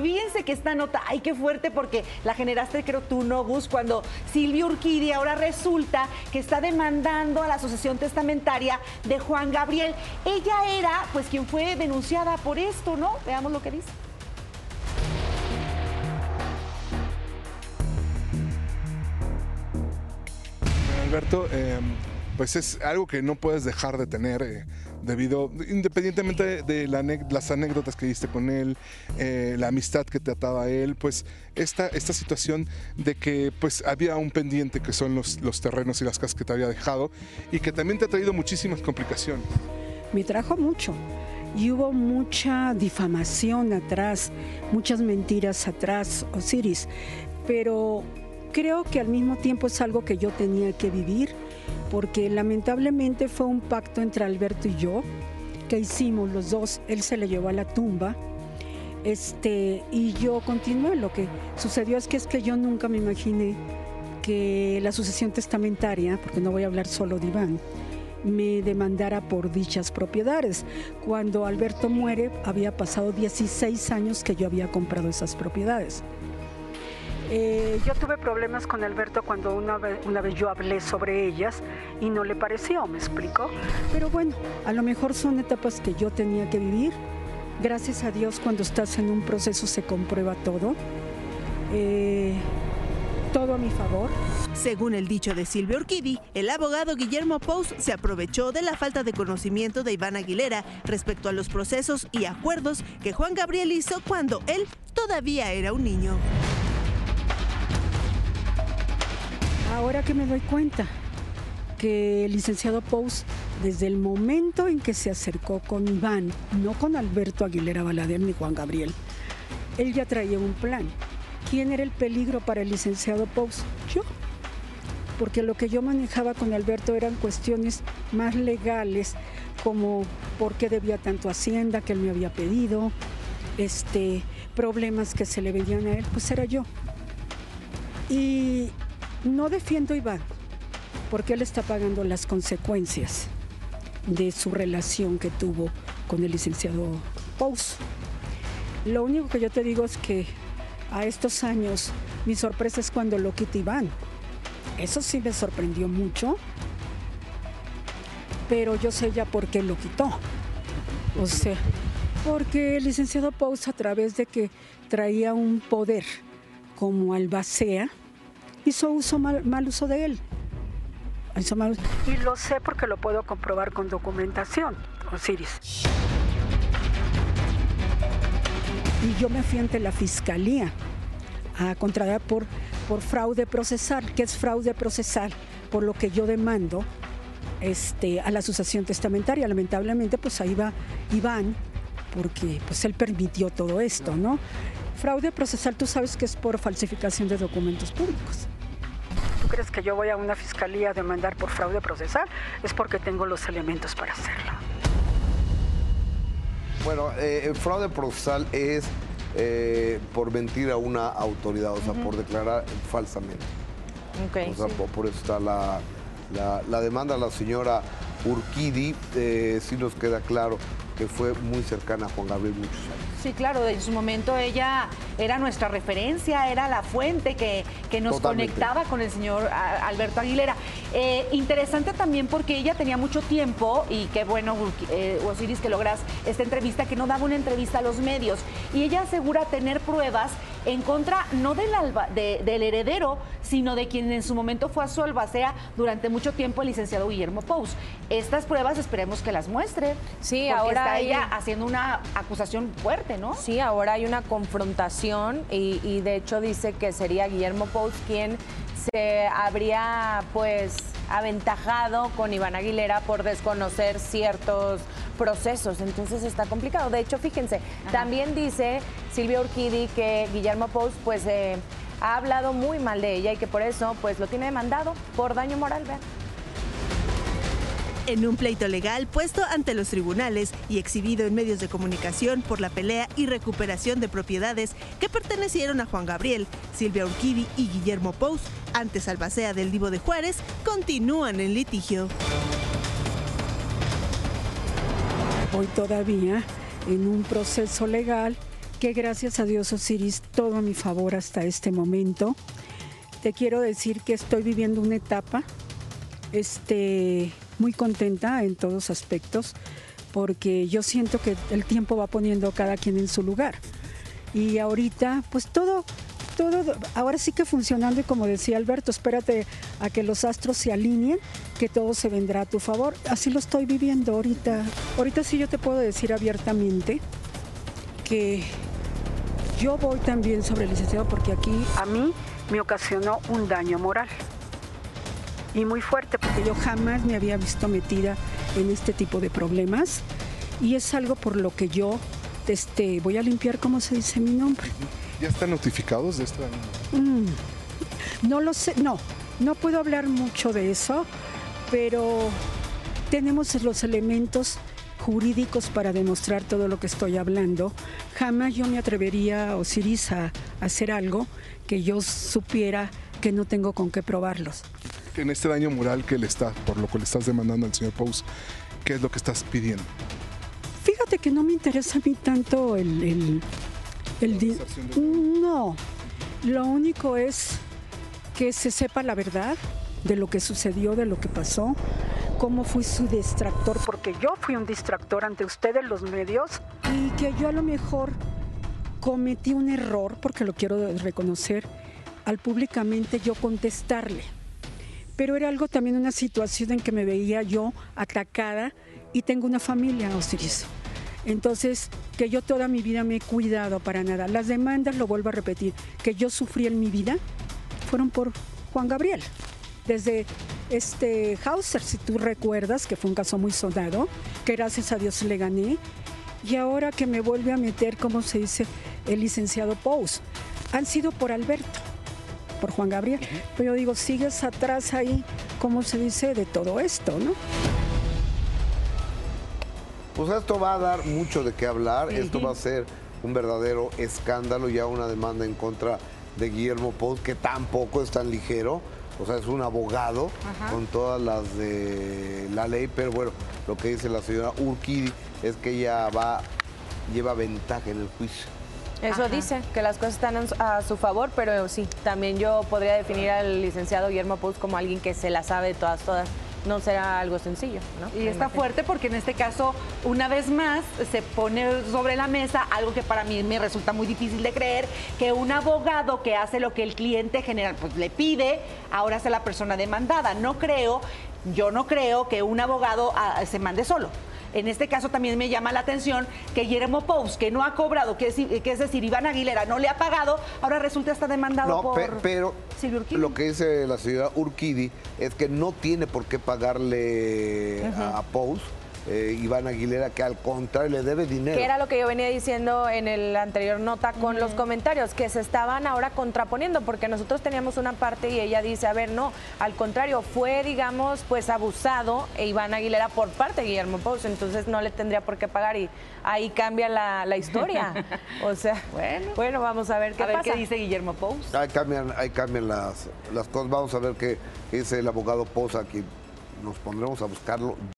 Fíjense que esta nota, ay, qué fuerte, porque la generaste, creo tú, ¿no, Gus? Cuando Silvia Urquidi ahora resulta que está demandando a la Asociación Testamentaria de Juan Gabriel. Ella era, pues, quien fue denunciada por esto, ¿no? Veamos lo que dice. Alberto, eh, pues es algo que no puedes dejar de tener. eh, debido, independientemente de la las anécdotas que diste con él, eh, la amistad que te ataba a él, pues esta, esta situación de que pues había un pendiente que son los, los terrenos y las casas que te había dejado y que también te ha traído muchísimas complicaciones. Me trajo mucho y hubo mucha difamación atrás, muchas mentiras atrás, Osiris, pero creo que al mismo tiempo es algo que yo tenía que vivir porque lamentablemente fue un pacto entre Alberto y yo que hicimos los dos, él se le llevó a la tumba. Este, y yo continué. Lo que sucedió es que es que yo nunca me imaginé que la sucesión testamentaria, porque no voy a hablar solo de Iván, me demandara por dichas propiedades. Cuando Alberto muere, había pasado 16 años que yo había comprado esas propiedades. Eh, yo tuve problemas con Alberto cuando una vez, yo hablé sobre ellas y no le pareció, me explicó. Pero bueno, a lo mejor son etapas que yo tenía que vivir. Gracias a Dios cuando estás en un proceso se comprueba todo. Eh, todo a mi favor. Según el dicho de Silvia Urquidi, el abogado Guillermo Pous se aprovechó de la falta de conocimiento de Iván Aguilera respecto a los procesos y acuerdos que Juan Gabriel hizo cuando él todavía era un niño. Ahora que me doy cuenta que el licenciado Pous, desde el momento en que se acercó con Iván, no con Alberto Aguilera Balader ni Juan Gabriel, él ya traía un plan. ¿Quién era el peligro para el licenciado Pous? Yo. Porque lo que yo manejaba con Alberto eran cuestiones más legales, como por qué debía tanto Hacienda que él me había pedido, este, problemas que se le venían a él, pues era yo. Y no defiendo a Iván, porque él está pagando las consecuencias de su relación que tuvo con el licenciado Pous. Lo único que yo te digo es que a estos años mi sorpresa es cuando lo quita Iván. Eso sí me sorprendió mucho, pero yo sé ya por qué lo quitó. O sea, porque el licenciado Pous a través de que traía un poder como albacea, hizo uso mal, mal uso de él. Hizo mal- Y lo sé porque lo puedo comprobar con documentación, Osiris. Y yo me fui ante la fiscalía a contratar por, por fraude procesal. ¿Qué es fraude procesal? Por lo que yo demando este, a la sucesión testamentaria. Lamentablemente, pues ahí va Iván, porque pues él permitió todo esto, ¿no? Fraude procesal, tú sabes que es por falsificación de documentos públicos. ¿Tú crees que yo voy a una fiscalía a demandar por fraude procesal? Es porque tengo los elementos para hacerlo. Bueno, eh, el fraude procesal es eh, por mentir a una autoridad, o sea, por declarar falsamente. O sea, po- por eso está la, la- la demanda a la señora Urquidi. Eh, sí nos queda claro que fue muy cercana a Juan Gabriel muchos años. Sí, claro, en su momento ella era nuestra referencia, era la fuente que, que nos Totalmente. conectaba con el señor Alberto Aguilera. Eh, interesante también porque ella tenía mucho tiempo y qué bueno, eh, Osiris, que logras esta entrevista, que no daba una entrevista a los medios. Y ella asegura tener pruebas en contra no del, alba- de- del heredero, sino de quien en su momento fue a su albacea durante mucho tiempo, el licenciado Guillermo Pous. Estas pruebas esperemos que las muestre. Sí, porque ahora está hay- ella haciendo una acusación fuerte, ¿no? Sí, ahora hay una confrontación y, y de hecho dice que sería Guillermo Pous quien se habría pues aventajado con Iván Aguilera por desconocer ciertos procesos. Entonces está complicado. De hecho, fíjense, también dice Silvia Urquidi que Guillermo Pous pues eh, ha hablado muy mal de ella y que por eso pues lo tiene demandado por daño moral. Vean. En un pleito legal puesto ante los tribunales y exhibido en medios de comunicación por la pelea y recuperación de propiedades que pertenecieron a Juan Gabriel, Silvia Urquidi y Guillermo Pous, antes albacea del Divo de Juárez, continúan en litigio. Hoy todavía en un proceso legal que gracias a Dios Osiris todo a mi favor hasta este momento. Te quiero decir que estoy viviendo una etapa este, muy contenta en todos aspectos porque yo siento que el tiempo va poniendo a cada quien en su lugar. Y ahorita, pues todo, todo, ahora sí que funcionando y como decía Alberto, espérate a que los astros se alineen, que todo se vendrá a tu favor. Así lo estoy viviendo ahorita. Ahorita sí yo te puedo decir abiertamente que yo voy también sobre el licenciado porque aquí a mí me ocasionó un daño moral. Y muy fuerte porque yo jamás me había visto metida en este tipo de problemas y es algo por lo que yo este, voy a limpiar, ¿cómo se dice mi nombre? ¿Ya están notificados de esto? Mm, no lo sé, no, no puedo hablar mucho de eso, pero tenemos los elementos jurídicos para demostrar todo lo que estoy hablando. Jamás yo me atrevería, Osiris, a hacer algo que yo supiera que no tengo con qué probarlos. En este daño moral que le está, por lo que le estás demandando al señor Pous, ¿qué es lo que estás pidiendo? Fíjate que no me interesa a mí tanto el... el, no, lo único es que se sepa la verdad de lo que sucedió, de lo que pasó, cómo fui su distractor, porque yo fui un distractor ante ustedes los medios y que yo a lo mejor cometí un error, porque lo quiero reconocer, al públicamente yo contestarle. Pero era algo también una situación en que me veía yo atacada y tengo una familia, Osiris. Entonces, que yo toda mi vida me he cuidado para nada. Las demandas, lo vuelvo a repetir, que yo sufrí en mi vida fueron por Juan Gabriel. Desde este Hauser, si tú recuerdas, que fue un caso muy sonado, que gracias a Dios le gané, y ahora que me vuelve a meter, como se dice, el licenciado Pous, han sido por Alberto, por Juan Gabriel. Pero yo digo, sigues atrás ahí, como se dice, de todo esto, ¿no? Pues esto va a dar mucho de qué hablar, esto va a ser un verdadero escándalo, ya una demanda en contra de Guillermo Pous, que tampoco es tan ligero, o sea, es un abogado con todas las de la ley, pero bueno, lo que dice la señora Urquidi es que ella va, lleva ventaja en el juicio. Eso dice, que las cosas están a su favor, pero sí, también yo podría definir al licenciado Guillermo Pous como alguien que se la sabe de todas, todas no será algo sencillo. ¿no? Y está fuerte porque en este caso, una vez más, se pone sobre la mesa algo que para mí me resulta muy difícil de creer, que un abogado que hace lo que el cliente general pues, le pide, ahora sea la persona demandada. No creo, yo no creo que un abogado ah, se mande solo. En este caso también me llama la atención que Guillermo Pous, que no ha cobrado, que es, que es decir, Iván Aguilera no le ha pagado, ahora resulta está demandado por pero Lo que dice la señora Urquidi es que no tiene por qué pagarle a Pous eh, Iván Aguilera, que al contrario le debe dinero. Que era lo que yo venía diciendo en el anterior nota con los comentarios, que se estaban ahora contraponiendo, porque nosotros teníamos una parte y ella dice, a ver, no, al contrario, fue, digamos, pues abusado e Iván Aguilera por parte de Guillermo Pous, entonces no le tendría por qué pagar y ahí cambia la, historia. o sea, bueno, bueno, vamos a ver qué a ver qué dice Guillermo Pous. Ahí cambian, ahí cambian las, las cosas, vamos a ver qué dice el abogado Pous aquí nos pondremos a buscarlo